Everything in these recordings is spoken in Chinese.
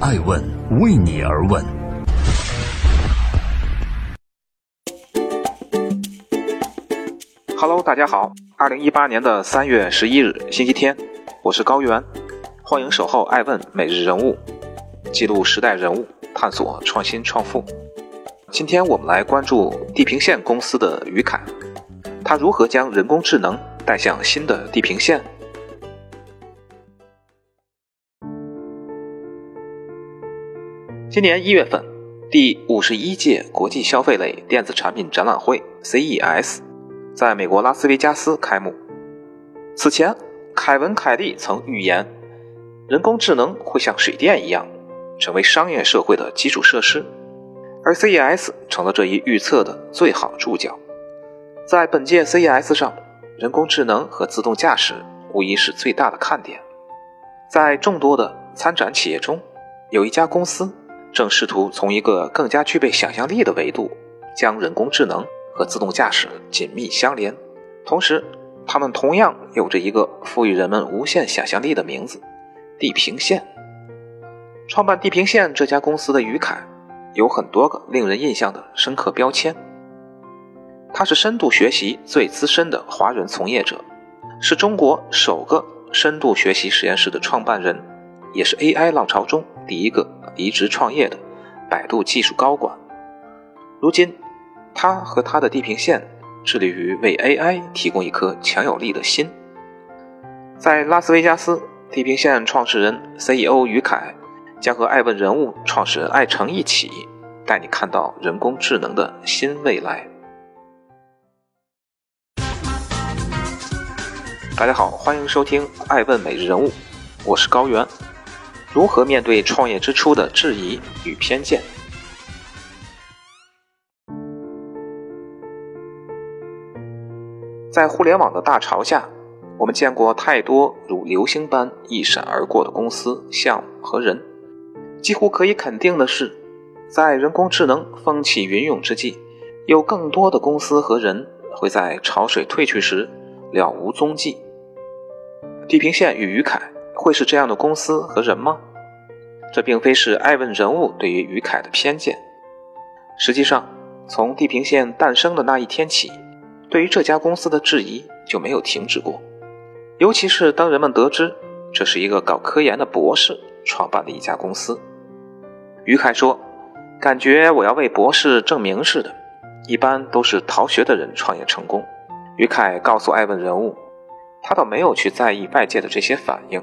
爱问为你而问。Hello，大家好，二零一八年的三月十一日，星期天，我是高原，欢迎守候爱问每日人物，记录时代人物，探索创新创富。今天我们来关注地平线公司的于凯，他如何将人工智能带向新的地平线？今年一月份，第五十一届国际消费类电子产品展览会 CES 在美国拉斯维加斯开幕。此前，凯文·凯利曾预言，人工智能会像水电一样，成为商业社会的基础设施。而 CES 成了这一预测的最好注脚。在本届 CES 上，人工智能和自动驾驶无疑是最大的看点。在众多的参展企业中，有一家公司正试图从一个更加具备想象力的维度，将人工智能和自动驾驶紧密相连。同时，他们同样有着一个赋予人们无限想象力的名字——地平线。创办地平线这家公司的于凯。有很多个令人印象的深刻标签。他是深度学习最资深的华人从业者，是中国首个深度学习实验室的创办人，也是 AI 浪潮中第一个离职创业的百度技术高管。如今，他和他的地平线致力于为 AI 提供一颗强有力的心。在拉斯维加斯，地平线创始人 CEO 于凯。将和爱问人物创始人艾诚一起，带你看到人工智能的新未来。大家好，欢迎收听爱问每日人物，我是高原。如何面对创业之初的质疑与偏见？在互联网的大潮下，我们见过太多如流星般一闪而过的公司、项目和人。几乎可以肯定的是，在人工智能风起云涌之际，有更多的公司和人会在潮水退去时了无踪迹。地平线与于凯会是这样的公司和人吗？这并非是爱问人物对于于凯的偏见。实际上，从地平线诞生的那一天起，对于这家公司的质疑就没有停止过。尤其是当人们得知这是一个搞科研的博士创办的一家公司。于凯说：“感觉我要为博士证明似的，一般都是逃学的人创业成功。”于凯告诉爱问人物，他倒没有去在意外界的这些反应，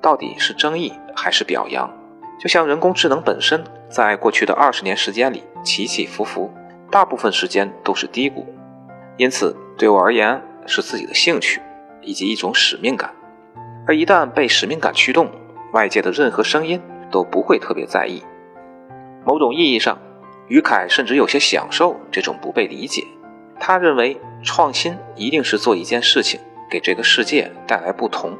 到底是争议还是表扬。就像人工智能本身，在过去的二十年时间里起起伏伏，大部分时间都是低谷。因此，对我而言是自己的兴趣以及一种使命感。而一旦被使命感驱动，外界的任何声音都不会特别在意。某种意义上，于凯甚至有些享受这种不被理解。他认为，创新一定是做一件事情给这个世界带来不同。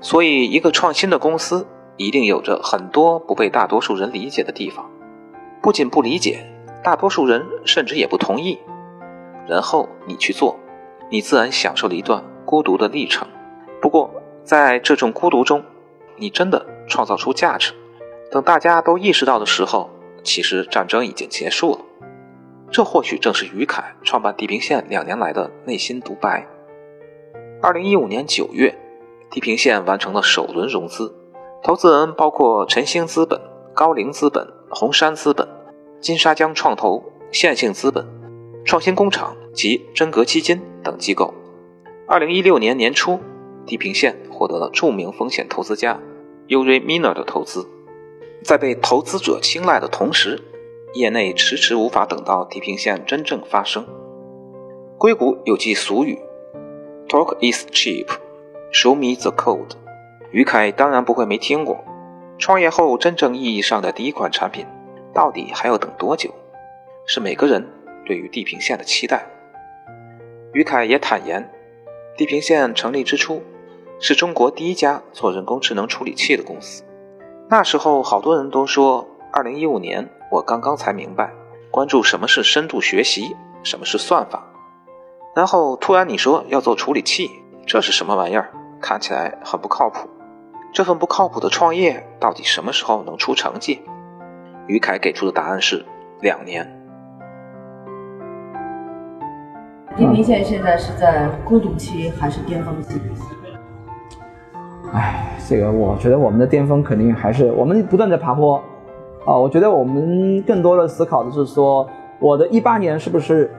所以，一个创新的公司一定有着很多不被大多数人理解的地方。不仅不理解，大多数人甚至也不同意。然后你去做，你自然享受了一段孤独的历程。不过，在这种孤独中，你真的创造出价值。等大家都意识到的时候。其实战争已经结束了，这或许正是于凯创办地平线两年来的内心独白。二零一五年九月，地平线完成了首轮融资，投资人包括晨星资本、高瓴资本、红杉资本、金沙江创投、线性资本、创新工厂及真格基金等机构。二零一六年年初，地平线获得了著名风险投资家 Uri Miner 的投资。在被投资者青睐的同时，业内迟迟无法等到地平线真正发生。硅谷有句俗语：“Talk is cheap, show me the code。”于凯当然不会没听过。创业后真正意义上的第一款产品，到底还要等多久？是每个人对于地平线的期待。于凯也坦言，地平线成立之初，是中国第一家做人工智能处理器的公司。那时候，好多人都说，二零一五年我刚刚才明白，关注什么是深度学习，什么是算法。然后突然你说要做处理器，这是什么玩意儿？看起来很不靠谱。这份不靠谱的创业到底什么时候能出成绩？于凯给出的答案是两年。地平线现在是在孤独期还是巅峰期？哎，这个我觉得我们的巅峰肯定还是我们不断在爬坡啊。我觉得我们更多的思考的是说，我的一八年是不是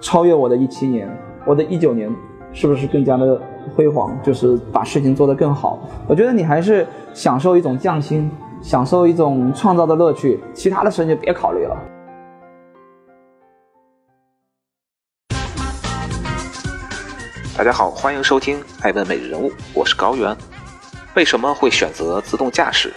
超越我的一七年？我的一九年是不是更加的辉煌？就是把事情做得更好。我觉得你还是享受一种匠心。享受一种创造的乐趣，其他的事情就别考虑了。大家好，欢迎收听《爱问每日人物》，我是高原。为什么会选择自动驾驶？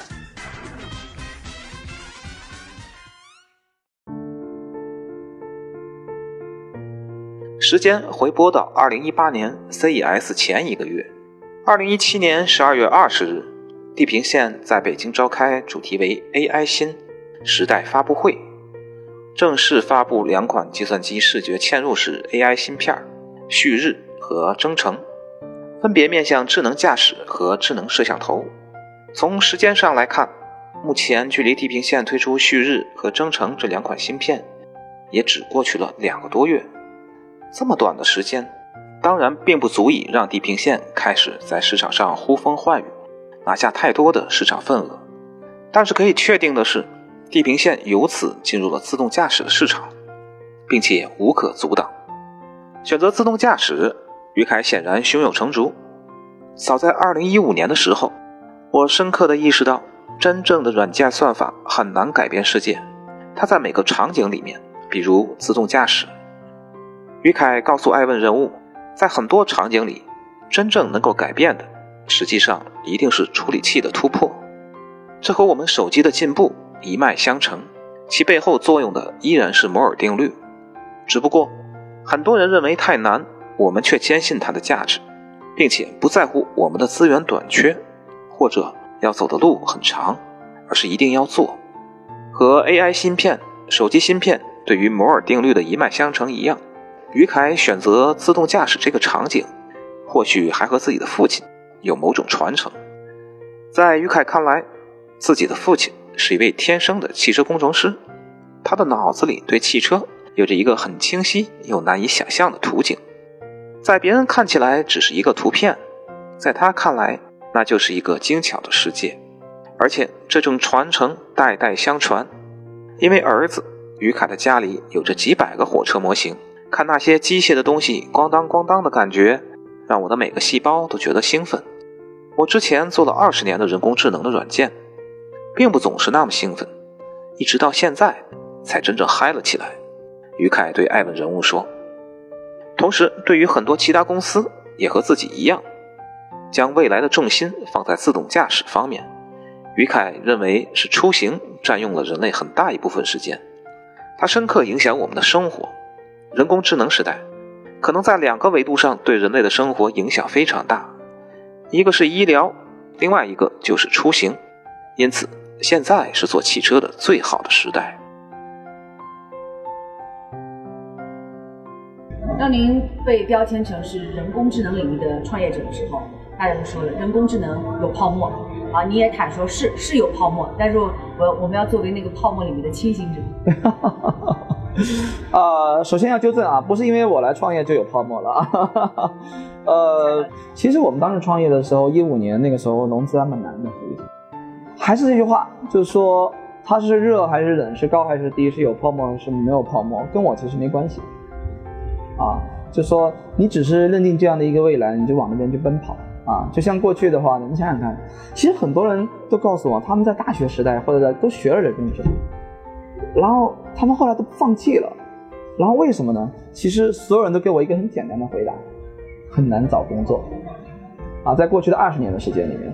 时间回拨到二零一八年 CES 前一个月，二零一七年十二月二十日。地平线在北京召开主题为 “AI 新时代”发布会，正式发布两款计算机视觉嵌入式 AI 芯片旭日和征程，分别面向智能驾驶和智能摄像头。从时间上来看，目前距离地平线推出旭日和征程这两款芯片，也只过去了两个多月。这么短的时间，当然并不足以让地平线开始在市场上呼风唤雨。拿下太多的市场份额，但是可以确定的是，地平线由此进入了自动驾驶的市场，并且无可阻挡。选择自动驾驶，于凯显然胸有成竹。早在2015年的时候，我深刻的意识到，真正的软件算法很难改变世界，它在每个场景里面，比如自动驾驶。于凯告诉艾问人物，在很多场景里，真正能够改变的。实际上一定是处理器的突破，这和我们手机的进步一脉相承，其背后作用的依然是摩尔定律。只不过很多人认为太难，我们却坚信它的价值，并且不在乎我们的资源短缺或者要走的路很长，而是一定要做。和 AI 芯片、手机芯片对于摩尔定律的一脉相承一样，于凯选择自动驾驶这个场景，或许还和自己的父亲。有某种传承，在于凯看来，自己的父亲是一位天生的汽车工程师，他的脑子里对汽车有着一个很清晰又难以想象的图景，在别人看起来只是一个图片，在他看来那就是一个精巧的世界，而且这种传承代代相传，因为儿子于凯的家里有着几百个火车模型，看那些机械的东西咣当咣当的感觉。让我的每个细胞都觉得兴奋。我之前做了二十年的人工智能的软件，并不总是那么兴奋，一直到现在才真正嗨了起来。于凯对艾文人物说。同时，对于很多其他公司也和自己一样，将未来的重心放在自动驾驶方面。于凯认为是出行占用了人类很大一部分时间，它深刻影响我们的生活。人工智能时代。可能在两个维度上对人类的生活影响非常大，一个是医疗，另外一个就是出行。因此，现在是做汽车的最好的时代。当您被标签成是人工智能领域的创业者的时候，大家都说了，人工智能有泡沫啊，你也坦说是是有泡沫，但是我我们要作为那个泡沫里面的清醒者。呃，首先要纠正啊，不是因为我来创业就有泡沫了啊。呃，其实我们当时创业的时候，一五年那个时候融资还蛮难的。还是这句话，就是说它是热还是冷，是高还是低，是有泡沫还是没有泡沫，跟我其实没关系。啊，就说你只是认定这样的一个未来，你就往那边去奔跑啊。就像过去的话，你想想看，其实很多人都告诉我，他们在大学时代或者在都学了人工智能。然后他们后来都放弃了，然后为什么呢？其实所有人都给我一个很简单的回答：很难找工作。啊，在过去的二十年的时间里面，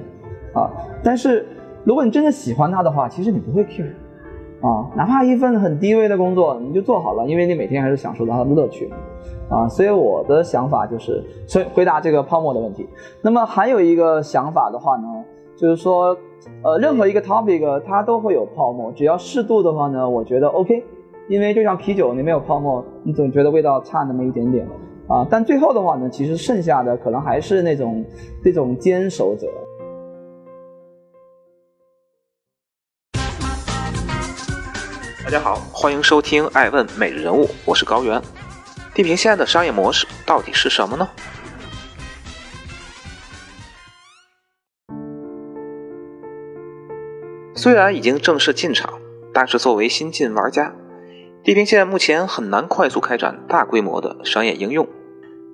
啊，但是如果你真的喜欢它的话，其实你不会 care，啊，哪怕一份很低微的工作，你就做好了，因为你每天还是享受到它的乐趣，啊，所以我的想法就是，所以回答这个泡沫的问题。那么还有一个想法的话呢？就是说，呃，任何一个 topic 它都会有泡沫，只要适度的话呢，我觉得 OK。因为就像啤酒，你没有泡沫，你总觉得味道差那么一点点啊。但最后的话呢，其实剩下的可能还是那种这种坚守者。大家好，欢迎收听《爱问每日人物》，我是高原。地平线的商业模式到底是什么呢？虽然已经正式进场，但是作为新进玩家，地平线目前很难快速开展大规模的商业应用。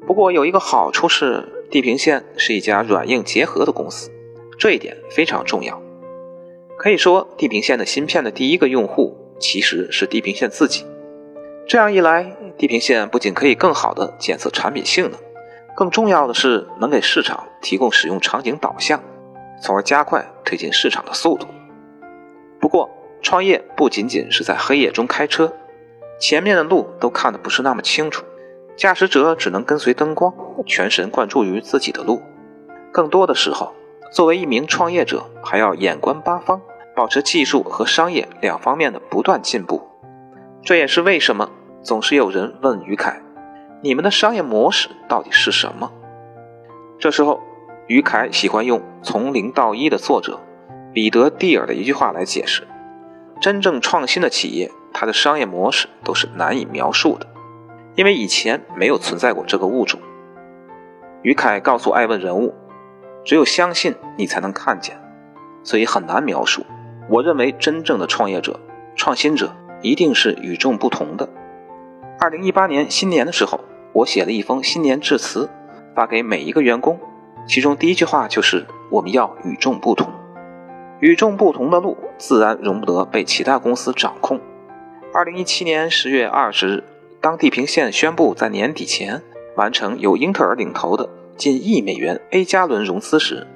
不过有一个好处是，地平线是一家软硬结合的公司，这一点非常重要。可以说，地平线的芯片的第一个用户其实是地平线自己。这样一来，地平线不仅可以更好地检测产品性能，更重要的是能给市场提供使用场景导向，从而加快推进市场的速度。不过，创业不仅仅是在黑夜中开车，前面的路都看得不是那么清楚，驾驶者只能跟随灯光，全神贯注于自己的路。更多的时候，作为一名创业者，还要眼观八方，保持技术和商业两方面的不断进步。这也是为什么。总是有人问于凯：“你们的商业模式到底是什么？”这时候，于凯喜欢用《从零到一》的作者彼得·蒂尔的一句话来解释：“真正创新的企业，它的商业模式都是难以描述的，因为以前没有存在过这个物种。”于凯告诉爱问人物：“只有相信你才能看见，所以很难描述。我认为，真正的创业者、创新者一定是与众不同的。”二零一八年新年的时候，我写了一封新年致辞，发给每一个员工。其中第一句话就是我们要与众不同。与众不同的路，自然容不得被其他公司掌控。二零一七年十月二十日，当地平线宣布在年底前完成由英特尔领投的近亿美元 A 加轮融资时，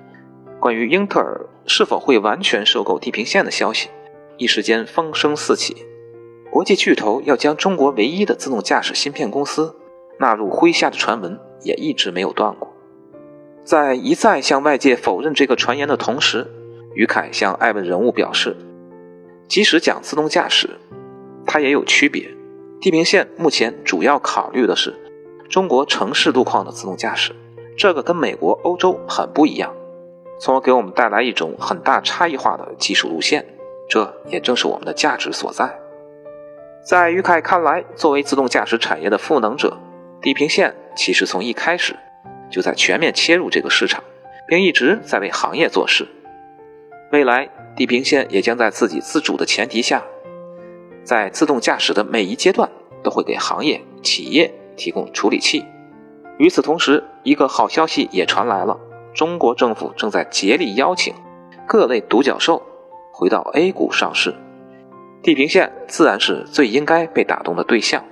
关于英特尔是否会完全收购地平线的消息，一时间风声四起。国际巨头要将中国唯一的自动驾驶芯片公司纳入麾下的传闻也一直没有断过。在一再向外界否认这个传言的同时，于凯向爱问人物表示，即使讲自动驾驶，它也有区别。地平线目前主要考虑的是中国城市路况的自动驾驶，这个跟美国、欧洲很不一样，从而给我们带来一种很大差异化的技术路线。这也正是我们的价值所在。在于凯看来，作为自动驾驶产业的赋能者，地平线其实从一开始就在全面切入这个市场，并一直在为行业做事。未来，地平线也将在自己自主的前提下，在自动驾驶的每一阶段都会给行业企业提供处理器。与此同时，一个好消息也传来了：中国政府正在竭力邀请各类独角兽回到 A 股上市。地平线自然是最应该被打动的对象。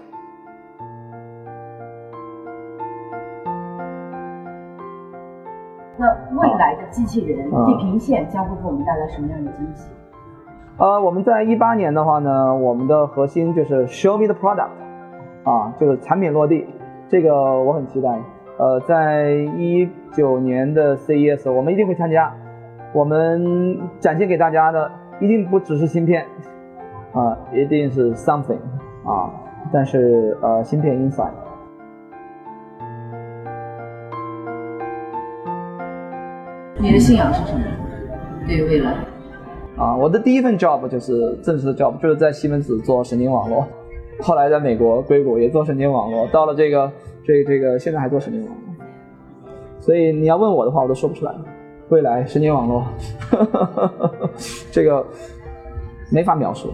机器人地平线将会给我们带来什么样的惊喜？呃，我们在一八年的话呢，我们的核心就是 Show me the product，啊，就是产品落地，这个我很期待。呃，在一九年的 CES，我们一定会参加，我们展现给大家的一定不只是芯片。啊，一定是 something 啊，但是呃，芯片 inside。你的信仰是什么？对于未来？啊，我的第一份 job 就是正式的 job，就是在西门子做神经网络，后来在美国硅谷也做神经网络，到了这个这这个现在还做神经网络，所以你要问我的话，我都说不出来。未来神经网络，这个。没法描述。